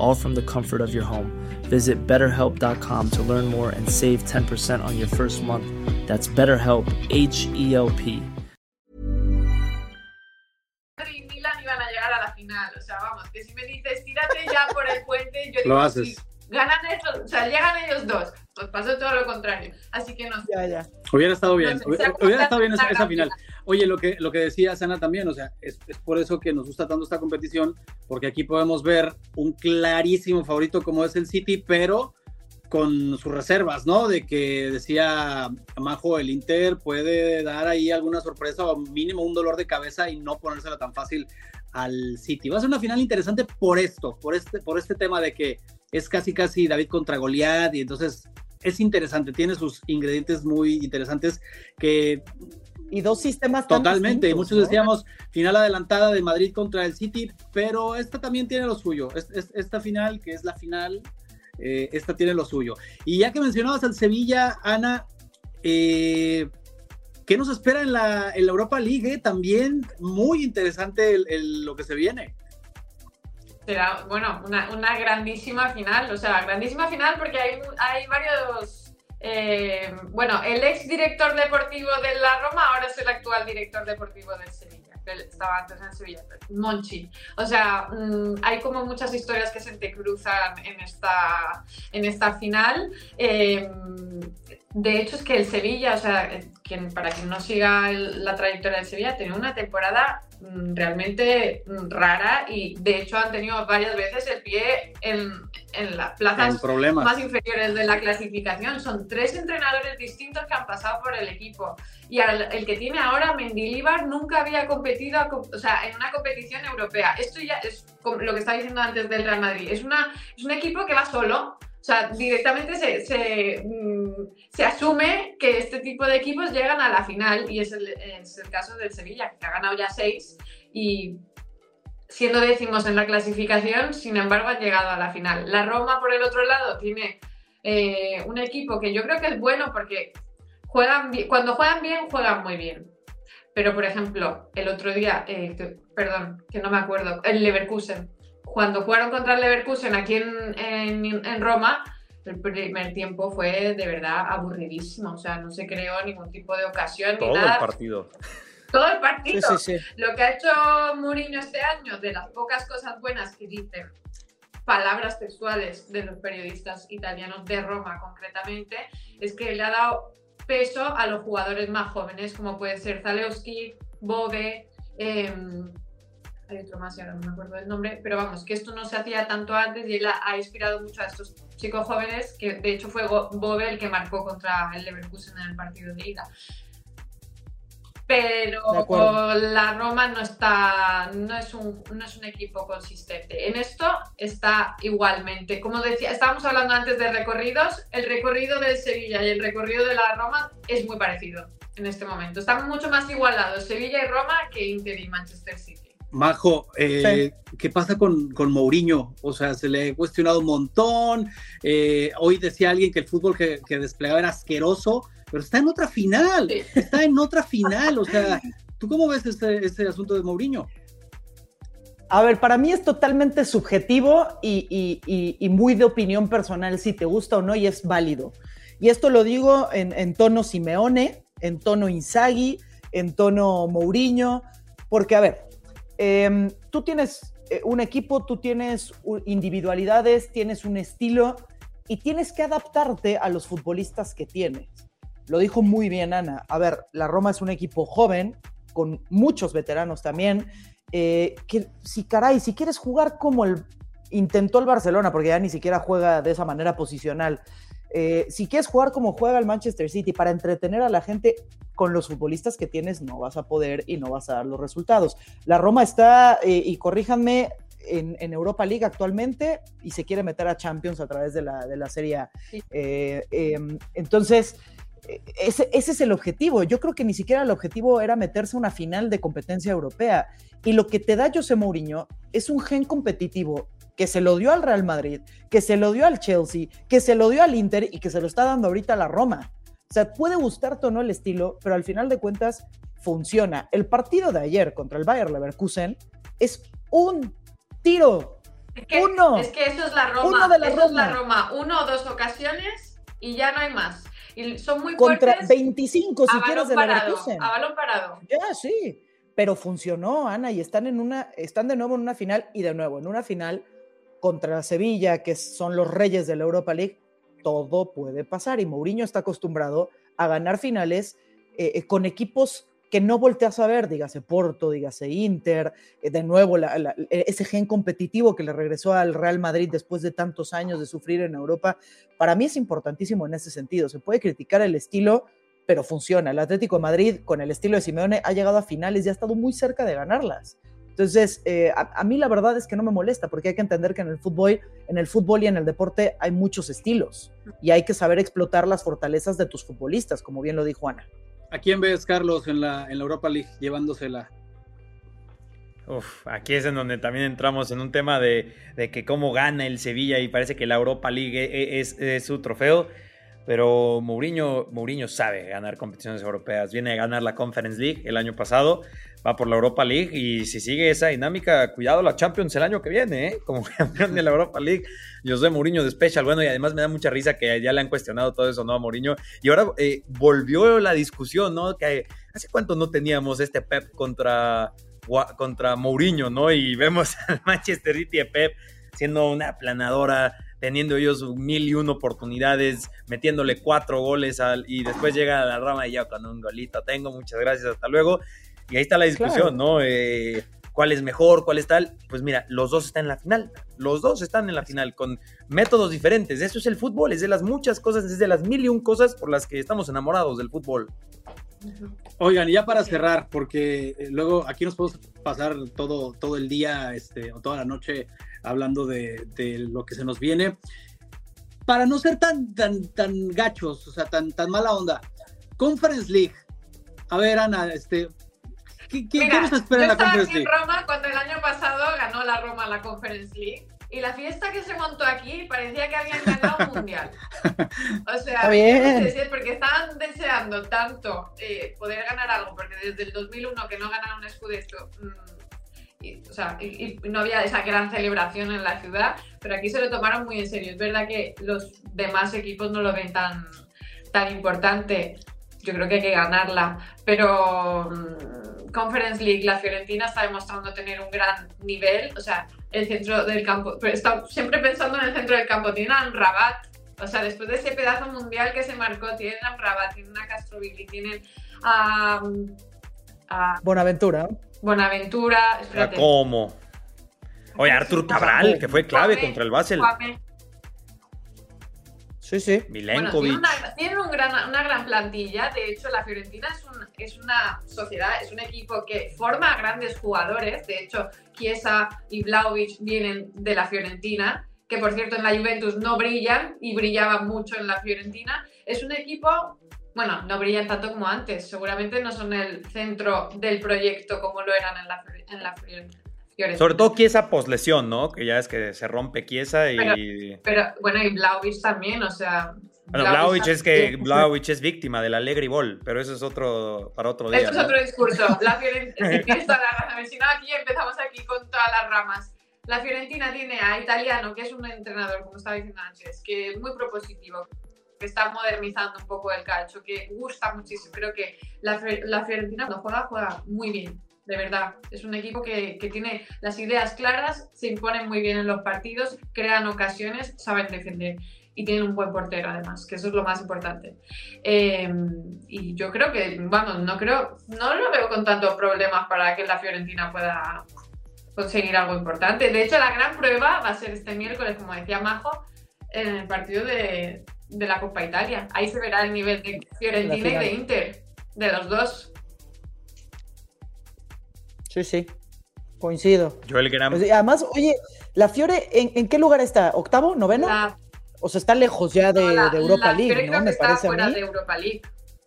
all from the comfort of your home. Visit betterhelp.com to learn more and save 10% on your first month. That's BetterHelp, H E L P. final. O sea, vamos, que si me dices, tírate ya por el puente, yo digo, lo haces. ganan estos, o sea, llegan ellos dos. Pues pasó todo lo contrario. Así que no sé. Ya, ya. Hubiera estado bien, no sé, hubiera, estado bien esa, esa, final. Oye, lo que, lo que decía Sana también, o sea, es, es, por eso que nos gusta tanto esta competición, porque aquí podemos ver un clarísimo favorito como es el City, pero con sus reservas, ¿no? De que decía Majo, el Inter puede dar ahí alguna sorpresa o mínimo un dolor de cabeza y no ponérsela tan fácil al City. Va a ser una final interesante por esto, por este, por este tema de que es casi casi David contra Goliat y entonces es interesante, tiene sus ingredientes muy interesantes que y dos sistemas totalmente. Y muchos ¿no? decíamos final adelantada de Madrid contra el City, pero esta también tiene lo suyo. Esta final, que es la final, eh, esta tiene lo suyo. Y ya que mencionabas al Sevilla, Ana, eh, ¿Qué nos espera en la, en la Europa League? Eh? También muy interesante el, el, lo que se viene. Será, bueno, una, una, grandísima final, o sea, grandísima final porque hay, hay varios... Eh, bueno, el ex director deportivo de la Roma ahora es el actual director deportivo del Sevilla, que estaba antes en Sevilla, Monchi. O sea, mmm, hay como muchas historias que se te cruzan en esta, en esta final. Eh, de hecho, es que el Sevilla, o sea, quien, para quien no siga el, la trayectoria del Sevilla, tiene una temporada mmm, realmente rara y de hecho han tenido varias veces el pie en, en las plazas más inferiores de la clasificación. Son tres entrenadores distintos que han pasado por el equipo. Y al, el que tiene ahora, Mendilibar, nunca había competido o sea, en una competición europea. Esto ya es lo que estaba diciendo antes del Real Madrid. Es, una, es un equipo que va solo. O sea, directamente se, se, mm, se, asume que este tipo de equipos llegan a la final y es el, es el caso del Sevilla, que ha ganado ya seis y siendo décimos en la clasificación, sin embargo han llegado a la final. La Roma, por el otro lado, tiene eh, un equipo que yo creo que es bueno porque juegan cuando juegan bien, juegan muy bien. Pero, por ejemplo, el otro día, eh, perdón, que no me acuerdo, el Leverkusen cuando jugaron contra el Leverkusen aquí en, en, en, Roma, el primer tiempo fue de verdad aburridísimo. O sea, no se creó ningún tipo de ocasión Todo ni nada. el partido. Todo el partido. Sí, sí, sí. Lo que ha hecho Mourinho este año, de las pocas cosas buenas que dicen, palabras textuales de los periodistas italianos de Roma concretamente, es que le ha dado peso a los jugadores más jóvenes, como puede ser Zalewski, Bove. Eh, hay otro más y ahora no me acuerdo del nombre, pero vamos, que esto no se hacía tanto antes y él ha, inspirado mucho a estos chicos jóvenes, que de hecho fue Bove el que marcó contra el Leverkusen en el partido de ida. pero la Roma no está, no es, un, no es un equipo consistente. En esto está igualmente. Como decía, estábamos hablando antes de recorridos, el recorrido del Sevilla y el recorrido de la Roma es muy parecido en este momento. Están mucho más igualados Sevilla y Roma que Inter y Manchester City. Majo, eh, ¿qué pasa con, con, Mourinho? O sea, se le ha cuestionado un montón. Eh, hoy decía alguien que el fútbol que, que desplegaba era asqueroso pero está en otra final, está en otra final, o sea, ¿tú cómo ves este, este asunto de Mourinho? A ver, para mí es totalmente subjetivo y, muy de opinión personal, si te gusta o no, y es válido. Y esto lo digo en, tono Simeone, en tono Inzaghi, en tono Mourinho, porque, a ver, em, tú tienes eh, un equipo, tú tienes individualidades, tienes un estilo y tienes que adaptarte a los futbolistas que tienes. Lo dijo muy bien Ana. A ver, la Roma es un equipo joven, con muchos veteranos también. Eh, que si caray, si quieres jugar como el intentó el Barcelona, porque ya ni siquiera juega de esa manera posicional. Eh, si quieres jugar como juega el Manchester City para entretener a la gente con los futbolistas que tienes, no vas a poder y no vas a dar los resultados. La Roma está, eh, y corríjanme, en, Europa League actualmente y se quiere meter a Champions a través de la, de la Serie A. Em, entonces, ese, es el objetivo. Yo creo que ni siquiera el objetivo era meterse a una final de competencia europea. Y lo que te da José Mourinho es un gen competitivo que se lo dio al Real Madrid, que se lo dio al Chelsea, que se lo dio al Inter y que se lo está dando ahorita a la Roma. O sea, puede gustarte o no el estilo, pero al final de cuentas funciona. El partido de ayer contra el Bayer Leverkusen es un tiro. uno. Es que eso es la Roma. Uno de la eso es la Roma. Uno o dos ocasiones y ya no hay más. Y son muy Contra 25, si quieres, de parado, A balón parado. Ya, sí. Pero funcionó, Ana, y están, en una, están de nuevo en una final, y de nuevo en una final contra Sevilla, que son los reyes de la Europa League, todo puede pasar. Y Mourinho está acostumbrado a ganar finales eh, eh, con equipos que no volteas a ver, dígase Porto, dígase Inter, eh, de nuevo e, ese gen competitivo que le regresó al Real Madrid después de tantos años de sufrir en Europa, para mí es importantísimo en ese sentido. Se puede criticar el estilo, pero funciona. El Atlético de Madrid, con el estilo de Simeone, ha llegado a finales y ha estado muy cerca de ganarlas. Entonces, eh, a, mí la verdad es que no me molesta, porque hay que entender que en el fútbol, en el fútbol y en el deporte hay muchos estilos y hay que saber explotar las fortalezas de tus futbolistas, como bien lo dijo Ana. ¿A quién ves, Carlos, en la, en la Europa League llevándosela? Uf, aquí es en donde también entramos en un tema de, que cómo gana el Sevilla y parece que la Europa League e, e, es, es, su trofeo. Pero Mourinho, Mourinho sabe ganar competiciones europeas. Viene a ganar la Conference League el año pasado, va por la Europa League y si sigue esa dinámica, cuidado la Champions el año que viene, ¿eh? como campeón de la Europa League. José Mourinho de Special, bueno, y además me da mucha risa que ya le han cuestionado todo eso, ¿no? A Mourinho. Y ahora eh, volvió la discusión, ¿no? Que hace cuánto no teníamos este Pep contra, contra Mourinho, ¿no? Y vemos al Manchester City de Pep siendo una aplanadora, teniendo ellos mil y una oportunidades, metiéndole cuatro goles al, y después llega a la rama y ya con un golito tengo, muchas gracias, hasta luego. Y ahí está la discusión, ¿no? Eh, cuál es mejor, cuál es tal. Pues mira, los dos están en la final. Los dos están en la final con métodos diferentes. Eso es el fútbol, es de las muchas cosas, es de las mil y un cosas por las que estamos enamorados del fútbol. Oigan, y ya para cerrar, porque eh, luego aquí nos podemos pasar todo, todo el día este, o toda la noche hablando de, lo que se nos viene. Para no ser tan, tan, tan gachos, o sea, tan, tan mala onda. Conference League. A ver, Ana, este, ¿Qué, qué, Mira, ¿qué espera en la Conference League? en Roma cuando el año pasado ganó la Roma la Conference League y la fiesta que se montó aquí parecía que habían ganado un mundial. O sea, bien. Porque estaban deseando tanto eh, poder ganar algo, porque desde el 2001 que no ganaron un Scudetto, mm, y, o sea, y, no había esa gran celebración en la ciudad, pero aquí se lo tomaron muy en serio. Es verdad que los demás equipos no lo ven tan, tan importante. Yo creo que hay que ganarla, pero mm, Conference League, la Fiorentina está demostrando tener un gran nivel, o sea, el centro del campo, pero está siempre pensando en el centro del campo, tienen a Rabat, o sea, después de ese pedazo mundial que se marcó, tienen a Rabat, tienen a Castrovilli, tienen a, a Bonaventura. Bonaventura, espérate. ¿Cómo? Oye, Artur Cabral, que fue clave contra el Basel. Sí, sí. Bueno, tiene, una, tiene un gran, una gran plantilla. De hecho, la Fiorentina es, un, es una sociedad, es un equipo que forma grandes jugadores. De hecho, Chiesa y Vlaovic vienen de la Fiorentina, que por cierto en la Juventus no brillan y brillaban mucho en la Fiorentina. Es un equipo, bueno, no brillan tanto como antes. Seguramente no son el centro del proyecto como lo eran en la, en la Fiorentina. Sobre todo Chiesa poslesión, ¿no? Que ya es que se rompe Chiesa y... Pero, bueno, y Vlaovic también, o sea... Bueno, Vlaovic es que Vlaovic es víctima del Allegri Ball, pero eso es otro para otro día. Eso es otro discurso. La Fiorentina, tienes toda la razón. Si no, aquí empezamos aquí con todas las ramas. La Fiorentina tiene a Italiano, que es un entrenador, como estaba diciendo antes, que es muy propositivo, que está modernizando un poco el calcio, que gusta muchísimo. Creo que la, la Fiorentina cuando juega, juega muy bien de verdad. Es un equipo que, tiene las ideas claras, se imponen muy bien en los partidos, crean ocasiones, saben defender y tienen un buen portero además, que eso es lo más importante. Em, y yo creo que, bueno, no creo, no lo veo con tantos problemas para que la Fiorentina pueda conseguir algo importante. De hecho, la gran prueba va a ser este miércoles, como decía Majo, en el partido de, de la Copa Italia. Ahí se verá el nivel de Fiorentina y de Inter, de los dos. Sí, sí. Coincido. Yo el gran. Pues, además, oye, la Fiore, ¿en, qué lugar está? ¿Octavo? ¿Noveno? O sea, está lejos ya de, Europa League, ¿no? Me parece fuera a mí. de Europa League.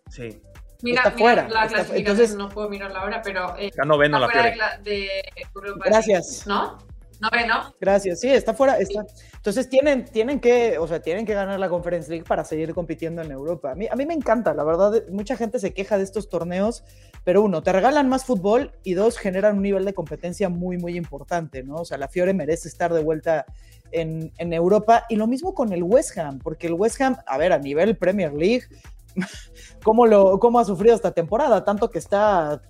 Sí. Mira, está fuera. la clasificación, entonces, no puedo mirar la hora, pero. Eh, está noveno la Fiore. De, Europa Gracias. ¿No? Noveno. Gracias, sí, está fuera. Está. Entonces tienen, tienen, que, o sea, tienen que ganar la Conference League para seguir compitiendo en Europa. A mí, a mí me encanta, la verdad, mucha gente se queja de estos torneos, pero uno, te regalan más fútbol y dos, generan un nivel de competencia muy, muy importante, ¿no? O sea, la Fiore merece estar de vuelta en, en Europa y lo mismo con el West Ham, porque el West Ham, a ver, a nivel Premier League, ¿cómo, lo, cómo ha sufrido esta temporada? Tanto que está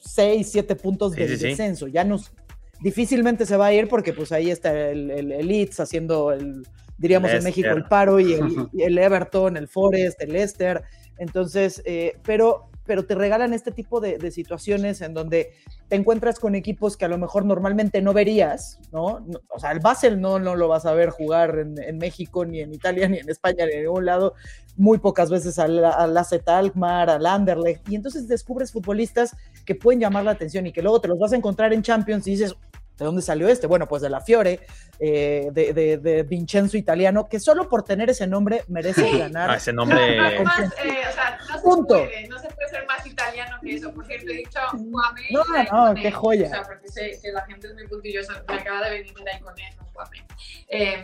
6, 7 puntos de descenso. Ya nos, difícilmente se va a ir porque pues ahí está el, el, Leeds haciendo el, diríamos en México, el paro y el, Everton, el Forest, el Leicester. Entonces, eh, pero, pero te regalan este tipo de, situaciones en donde te encuentras con equipos que a lo mejor normalmente no verías, ¿no? O sea, el Basel no, no lo vas a ver jugar en, México, ni en Italia, ni en España, ni en ningún lado. Muy pocas veces al, al AZ Alkmaar, al Anderlecht. Y entonces descubres futbolistas que pueden llamar la atención y que luego te los vas a encontrar en Champions y dices, ¿De dónde salió este? Bueno, pues de la Fiore, eh, de, de, Vincenzo Italiano, que solo por tener ese nombre merece ganar. Ah, ese nombre. Además, eh, o sea, no se, Puede, no se eso. Por cierto, he dicho Guame. No, no, qué joya. O sea, porque sé que la gente es muy puntillosa. Me acaba de venir la iconía, no Guame. Eh,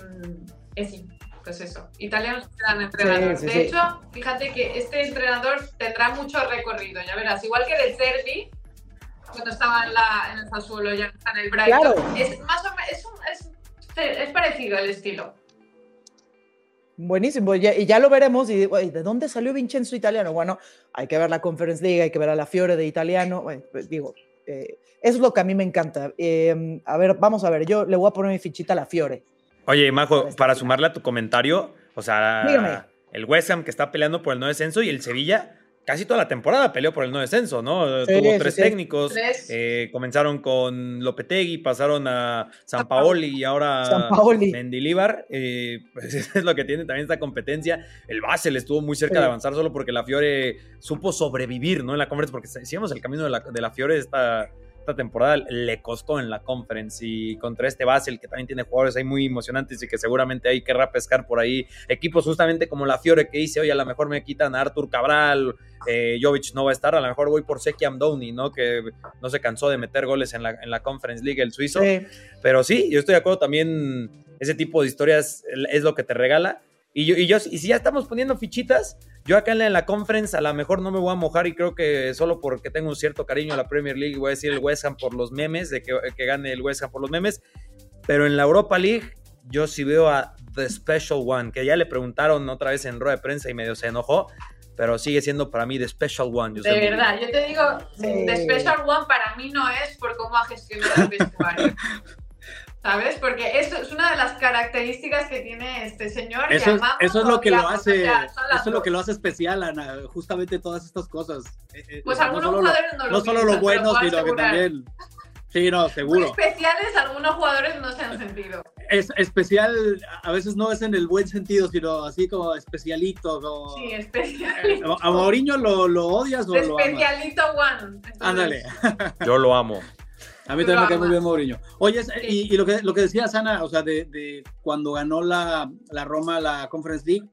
es sí pues eso, italianos dan entrenador. de hecho, fíjate que este entrenador tendrá mucho recorrido, ya verás, igual que de Servi, cuando estaba en, la, en el Sassuolo, ya está en el Brighton. Es, más o menos, es, parecido el estilo. Buenísimo, y ya lo veremos. Y ¿de dónde salió Vincenzo Italiano? Bueno, hay que ver la Conference League, hay que ver a la Fiore de Italiano. pues, digo, eh, eso es lo que a mí me encanta. Em, a ver, vamos a ver, yo le voy a poner mi fichita a la Fiore. Oye, Majo, para sumarle a tu comentario, o sea, el West Ham que está peleando por el no descenso y el Sevilla casi toda la temporada peleó por el no descenso, ¿no? Tuvo tres técnicos. Eh, comenzaron con Lopetegui, pasaron a San Paoli y ahora Mendilibar. Eh, pues es lo que tiene también esta competencia. El Basel estuvo muy cerca de avanzar solo porque la Fiore supo sobrevivir, ¿no? En la conferencia, porque si el camino de la, de la Fiore esta esta temporada le costó en la conference y contra este Basel que también tiene jugadores ahí muy emocionantes y que seguramente hay que pescar por ahí equipos justamente como la Fiore que dice, oye, a lo mejor me quitan a Artur Cabral, eh, Jovic no va a estar, a lo mejor voy por Seki Amdouni, ¿no? Que no se cansó de meter goles en la, en la Conference League el suizo. Pero sí, yo estoy de acuerdo también, ese tipo de historias es lo que te regala. Y, yo, y, yo, y si ya estamos poniendo fichitas, yo acá en la conference a lo mejor no me voy a mojar y creo que solo porque tengo un cierto cariño a la Premier League voy a decir el West Ham por los memes, de que, gane el West Ham por los memes. Pero en la Europa League yo sí veo a The Special One, que ya le preguntaron otra vez en rueda de prensa y medio se enojó, pero sigue siendo para mí The Special One. de verdad, yo te digo, The Special One para mí no es por cómo ha gestionado el vestuario. ¿Sabes? Porque eso es una de las características que tiene este señor. Eso, eso es lo que lo hace, eso es lo que lo hace especial, Ana, justamente todas estas cosas. Eh, eh, pues algunos jugadores no, lo No solo lo bueno, sino que también. Sí, no, seguro. Muy especiales, algunos jugadores no se han sentido. Es especial, a veces no es en el buen sentido, sino así como especialito. Como, sí, especialito. ¿A Mauriño lo, lo odias o lo amas? Especialito one. Ándale. Yo lo amo. A mí también me cae muy bien Mourinho. Oye, y, lo, que, lo que decía Sana, o sea, de, de cuando ganó la, la, Roma la Conference League,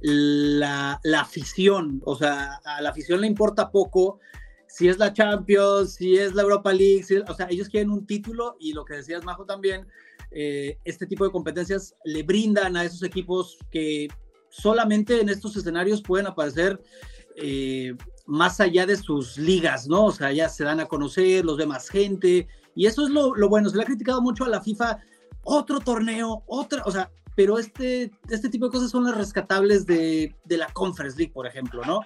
la, la, afición, o sea, a la afición le importa poco si es la Champions, si es la Europa League, o sea, ellos quieren un título y lo que decías, Majo, también, eh, este tipo de competencias le brindan a esos equipos que solamente en estos escenarios pueden aparecer eh, más allá de sus ligas, ¿no? O sea, ya se dan a conocer, los ve más gente, y eso es lo, bueno, se le ha criticado mucho a la FIFA, otro torneo, otra, o sea, pero este, este tipo de cosas son las rescatables de, de la Conference League, por ejemplo, ¿no?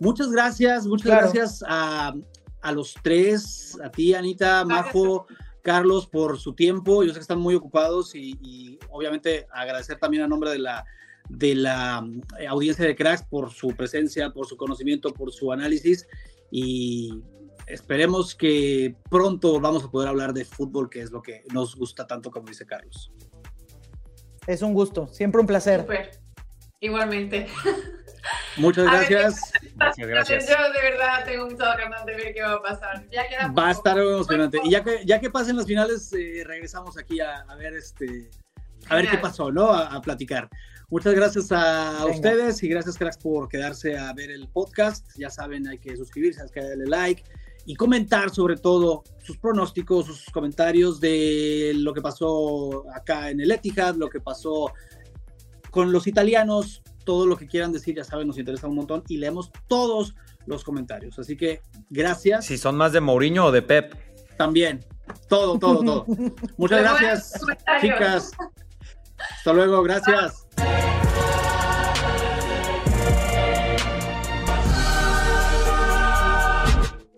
Muchas gracias, muchas gracias a, a, los tres, a ti, Anita, Majo, Carlos, por su tiempo. Yo sé que están muy ocupados y, y obviamente agradecer también a nombre de la de la eh, audiencia de Cracks por su presencia, por su conocimiento, por su análisis y esperemos que pronto vamos a poder hablar de fútbol, que es lo que nos gusta tanto como dice Carlos. Es un gusto, siempre un placer. Igualmente. Muchas gracias. Muchas gracias. Yo de verdad tengo muchas ganas de ver qué va a pasar. va a estar emocionante. Y ya que, ya que pasen las finales, eh, regresamos aquí a, ver este a ver qué pasó, ¿no? a platicar. Muchas gracias a ustedes y gracias, cracks, por quedarse a ver el podcast. Ya saben, hay que suscribirse, hay que darle like y comentar sobre todo sus pronósticos, sus comentarios de lo que pasó acá en el Etihad, lo que pasó con los italianos, todo lo que quieran decir, ya saben, nos interesa un montón y leemos todos los comentarios. Así que gracias. Si son más de Mourinho o de Pep. También, todo, todo, todo. Muchas gracias, chicas. Hasta luego, gracias.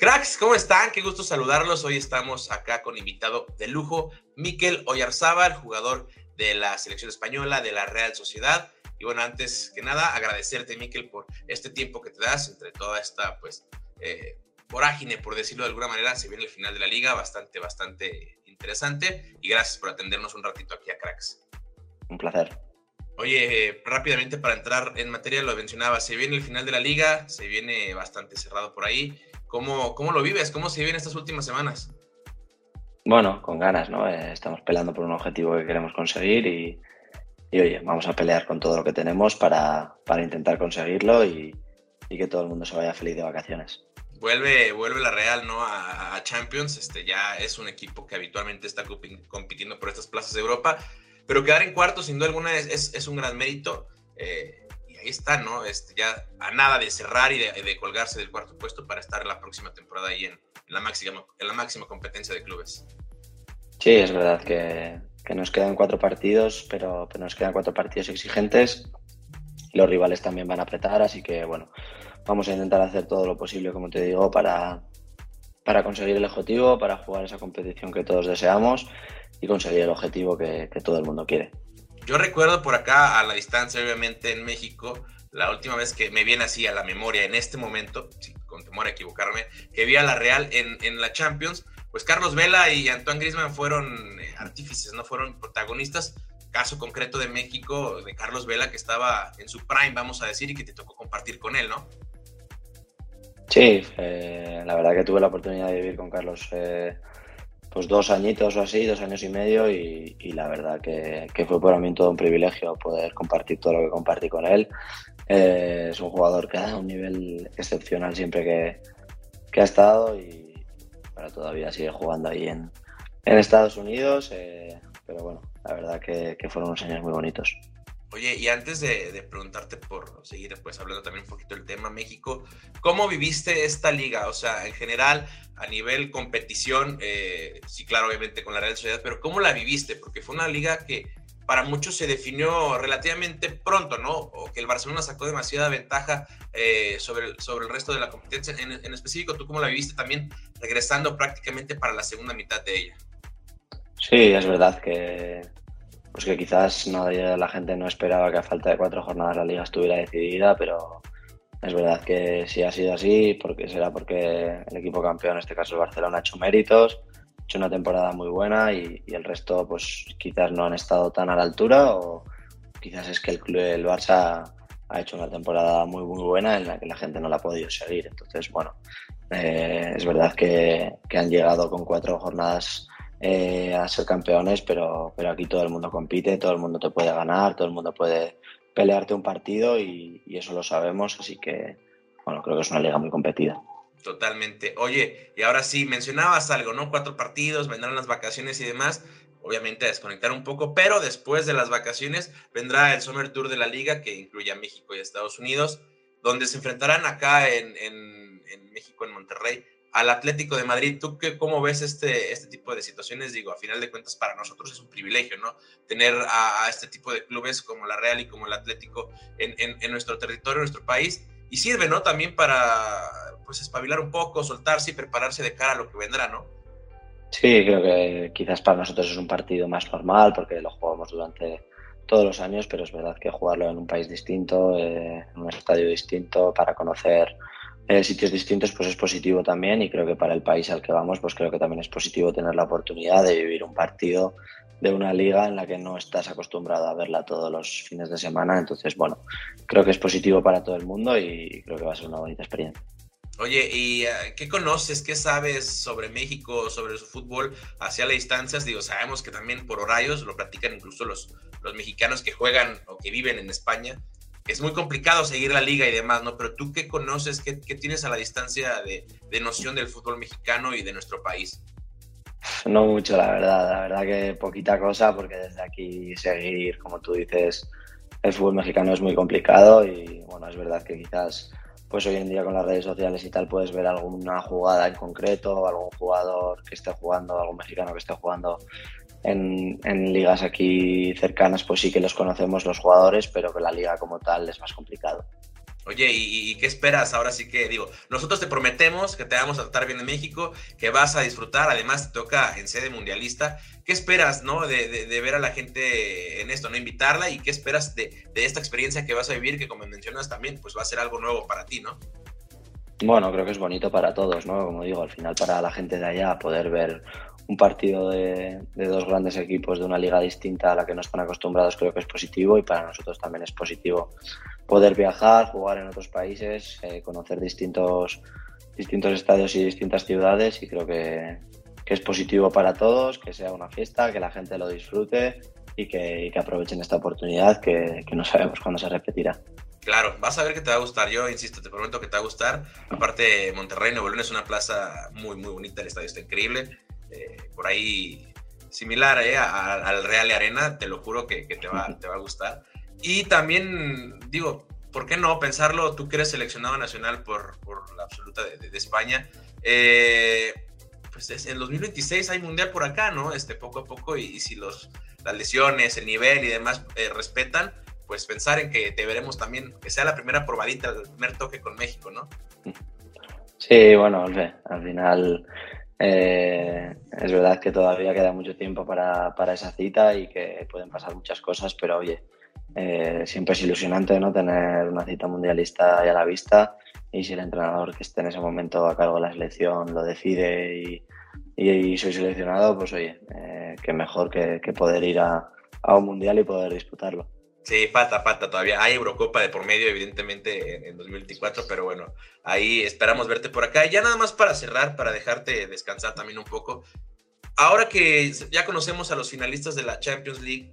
Cracks, ¿cómo están? Qué gusto saludarlos. Hoy estamos acá con invitado de lujo, Miquel Oyarzábal, jugador de la selección española, de la Real Sociedad. Y bueno, antes que nada, agradecerte, Miquel, por este tiempo que te das entre toda esta, pues, eh, vorágine, por decirlo de alguna manera. Se viene el final de la liga, bastante, bastante interesante. Y gracias por atendernos un ratito aquí a Cracks. Un placer. Oye, rápidamente para entrar en materia, lo mencionaba, se viene el final de la liga, se viene bastante cerrado por ahí. ¿Cómo, cómo lo vives? ¿Cómo se viven estas últimas semanas? Bueno, con ganas, ¿no? Eh, estamos peleando por un objetivo que queremos conseguir y, oye, vamos a pelear con todo lo que tenemos para, para intentar conseguirlo y, y, que todo el mundo se vaya feliz de vacaciones. Vuelve, vuelve la Real, ¿no? A, a Champions, este ya es un equipo que habitualmente está compitiendo por estas plazas de Europa, pero quedar en cuarto sin duda alguna es, es, un gran mérito. Eh, ahí está, ¿no? Este, ya a nada de cerrar y de, colgarse del cuarto puesto para estar la próxima temporada ahí en, la, máxima, en la máxima competencia de clubes. Sí, es verdad que, nos quedan cuatro partidos, pero, nos quedan cuatro partidos exigentes. Los rivales también van a apretar, así que bueno, vamos a intentar hacer todo lo posible, como te digo, para, para conseguir el objetivo, para jugar esa competición que todos deseamos y conseguir el objetivo que todo el mundo quiere. Yo recuerdo por acá a la distancia, obviamente en México, la última vez que me viene así a la memoria en este momento, con temor a equivocarme, que vi a la Real en, la Champions, pues Carlos Vela y Antoine Griezmann fueron eh, artífices, no fueron protagonistas. Caso concreto de México, de Carlos Vela, que estaba en su prime, vamos a decir, y que te tocó compartir con él, ¿no? Sí, eh, la verdad que tuve la oportunidad de vivir con Carlos eh, pues dos añitos o así, dos años y medio y, la verdad que, fue para mí todo un privilegio poder compartir todo lo que compartí con él. Eh, es un jugador que ha dado un nivel excepcional siempre que, ha estado y para todavía sigue jugando ahí en, Estados Unidos, eh, pero bueno, la verdad que, que fueron unos años muy bonitos. Oye, y antes de, preguntarte por seguir pues hablando también un poquito del tema México, ¿cómo viviste esta liga? O sea, en general, a nivel competición, eh, sí, claro, obviamente con la Real Sociedad, pero ¿cómo la viviste? Porque fue una liga que para muchos se definió relativamente pronto, ¿no? O que el Barcelona sacó demasiada ventaja eh, sobre, el, sobre el resto de la competencia. En, en específico, ¿tú cómo la viviste también regresando prácticamente para la segunda mitad de ella? Sí, es verdad que pues que quizás la gente no esperaba que a falta de cuatro jornadas la liga estuviera decidida, pero es verdad que si ha sido así, porque será porque el equipo campeón, en este caso el Barcelona, ha hecho méritos, ha hecho una temporada muy buena y, el resto pues quizás no han estado tan a la altura o quizás es que el club el Barça ha hecho una temporada muy muy buena en la que la gente no la ha podido seguir. Entonces, bueno, eh, es verdad que, han llegado con cuatro jornadas eh, a ser campeones, pero, pero aquí todo el mundo compite, todo el mundo te puede ganar, todo el mundo puede pelearte un partido y, eso lo sabemos, así que, bueno, creo que es una liga muy competida. Totalmente. Oye, y ahora sí, mencionabas algo, ¿no? Cuatro partidos, vendrán las vacaciones y demás. Obviamente a desconectar un poco, pero después de las vacaciones vendrá el Summer Tour de la liga que incluye a México y a Estados Unidos, donde se enfrentarán acá en, en, México, en Monterrey, al Atlético de Madrid. ¿Tú qué, cómo ves este, este tipo de situaciones? Digo, a final de cuentas para nosotros es un privilegio, ¿no? Tener a, este tipo de clubes como la Real y como el Atlético en, nuestro territorio, en nuestro país. Y sirve, ¿no? También para pues espabilar un poco, soltarse y prepararse de cara a lo que vendrá, ¿no? Sí, creo que quizás para nosotros es un partido más normal porque lo jugamos durante todos los años, pero es verdad que jugarlo en un país distinto, eh, en un estadio distinto, para conocer eh, sitios distintos, pues es positivo también y creo que para el país al que vamos, pues creo que también es positivo tener la oportunidad de vivir un partido de una liga en la que no estás acostumbrado a verla todos los fines de semana. Entonces, bueno, creo que es positivo para todo el mundo y creo que va a ser una bonita experiencia. Oye, ¿y eh, qué conoces, qué sabes sobre México, sobre su fútbol hacia las distancias? Digo, sabemos que también por horarios, lo practican incluso los, los mexicanos que juegan o que viven en España. Es muy complicado seguir la liga y demás, ¿no? Pero tú qué conoces, qué, tienes a la distancia de, de, noción del fútbol mexicano y de nuestro país? No mucho, la verdad. La verdad que poquita cosa, porque desde aquí seguir, como tú dices, el fútbol mexicano es muy complicado y bueno, es verdad que quizás pues hoy en día con las redes sociales y tal puedes ver alguna jugada en concreto, algún jugador que esté jugando, algún mexicano que esté jugando en, ligas aquí cercanas, pues sí que los conocemos los jugadores, pero que la liga como tal es más complicado. Oye, ¿y, qué esperas? Ahora sí que digo, nosotros te prometemos que te vamos a tratar bien en México, que vas a disfrutar, además te toca en sede mundialista. ¿Qué esperas, no? De, ver a la gente en esto, ¿no? Invitarla y qué esperas de, esta experiencia que vas a vivir, que como mencionas también, pues va a ser algo nuevo para ti, ¿no? Bueno, creo que es bonito para todos, ¿no? Como digo, al final para la gente de allá poder ver un partido de, dos grandes equipos de una liga distinta a la que no están acostumbrados creo que es positivo y para nosotros también es positivo poder viajar, jugar en otros países, eh, conocer distintos, distintos estadios y distintas ciudades y creo que, es positivo para todos, que sea una fiesta, que la gente lo disfrute y que, aprovechen esta oportunidad que, que no sabemos cuándo se repetirá. Claro, vas a ver que te va a gustar. Yo insisto, te prometo que te va a gustar. Aparte, Monterrey, Nuevo León es una plaza muy, muy bonita. El estadio está increíble. Eh, por ahí, similar eh, al Real Arena. Te lo juro que, que te, va, te va a gustar. Y también, digo, ¿por qué no pensarlo? Tú que eres seleccionado nacional por, por la absoluta de, de, España. Eh, pues en 2026 hay mundial por acá, ¿no? Este, poco a poco, y, si los, las lesiones, el nivel y demás eh, respetan, pues pensar en que te veremos también, que sea la primera probadita, el primer toque con México, ¿no? Sí, bueno, al final eh, es verdad que todavía queda mucho tiempo para, para, esa cita y que pueden pasar muchas cosas, pero oye, eh, siempre es ilusionante ¿no? tener una cita mundialista ya a la vista y si el entrenador que esté en ese momento a cargo de la selección lo decide y, soy seleccionado, pues oye, eh, mejor que, poder ir a, a, un mundial y poder disputarlo. Sí, falta, falta todavía. Hay Eurocopa de por medio, evidentemente, en, 2024, pero bueno, ahí esperamos verte por acá. Y ya nada más para cerrar, para dejarte descansar también un poco. Ahora que ya conocemos a los finalistas de la Champions League,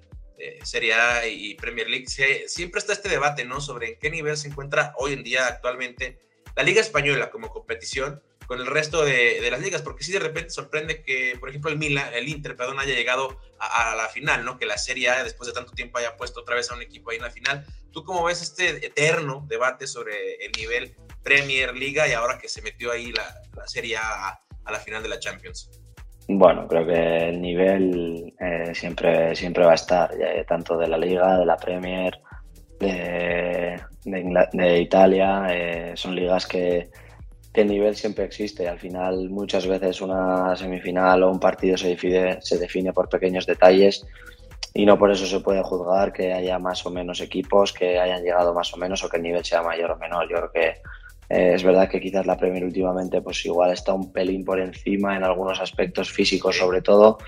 Serie A y Premier League, siempre está este debate, ¿no? Sobre en qué nivel se encuentra hoy en día actualmente la Liga Española como competición con el resto de, las ligas, porque sí de repente sorprende que, por ejemplo, el Milan, el Inter, perdón, haya llegado a, la final, ¿no? Que la Serie A, después de tanto tiempo, haya puesto otra vez a un equipo ahí en la final. ¿Tú cómo ves este eterno debate sobre el nivel Premier, Liga y ahora que se metió ahí la, la Serie A a la final de la Champions? Bueno, creo que el nivel eh, siempre, siempre va a estar, tanto de la Liga, de la Premier, de, de, Italia. Eh, son ligas que, el nivel siempre existe. Al final, muchas veces una semifinal o un partido se define, se define por pequeños detalles y no por eso se puede juzgar que haya más o menos equipos que hayan llegado más o menos o que el nivel sea mayor o menor. Yo creo que Eh, es verdad que quizás la Premier últimamente pues igual está un pelín por encima en algunos aspectos físicos sobre todo,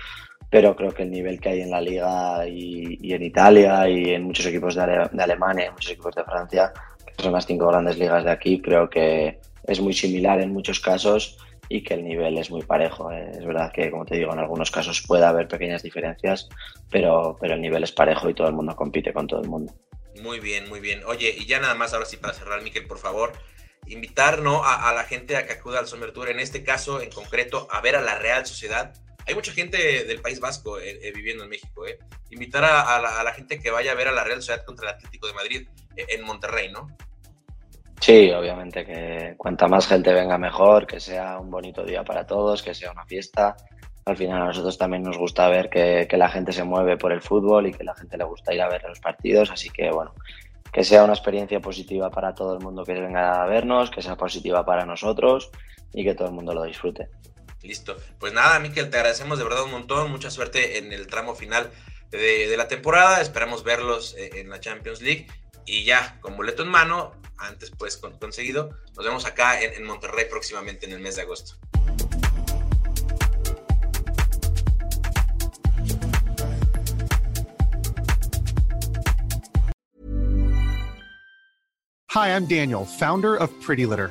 pero creo que el nivel que hay en la liga y, en Italia y en muchos equipos de, de Alemania, en muchos equipos de Francia, que son las cinco grandes ligas de aquí, creo que es muy similar en muchos casos y que el nivel es muy parejo. Eh. Es verdad que, como te digo, en algunos casos puede haber pequeñas diferencias, pero, pero el nivel es parejo y todo el mundo compite con todo el mundo. Muy bien, muy bien. Oye, y ya nada más, ahora sí, para cerrar, Miquel, por favor, invitar ¿no? a, la gente a que acuda al Summer Tour, en este caso en concreto, a ver a la Real Sociedad. Hay mucha gente del País Vasco eh, eh, viviendo en México. Eh. Invitar a, la, a, la, gente que vaya a ver a la Real Sociedad contra el Atlético de Madrid en Monterrey, ¿no? Sí, obviamente que cuanta más gente venga mejor, que sea un bonito día para todos, que sea una fiesta. Al final a nosotros también nos gusta ver que, la gente se mueve por el fútbol y que la gente le gusta ir a ver los partidos, así que bueno, que sea una experiencia positiva para todo el mundo que venga a vernos, que sea positiva para nosotros y que todo el mundo lo disfrute. Listo. Pues nada, Miquel, te agradecemos de verdad un montón. Mucha suerte en el tramo final de, de la temporada. Esperamos verlos eh, en la Champions League. Y ya, con boleto en mano, antes pues conseguido, nos vemos acá en, en Monterrey próximamente en el mes de agosto. Hi, I'm Daniel, founder of Pretty Litter.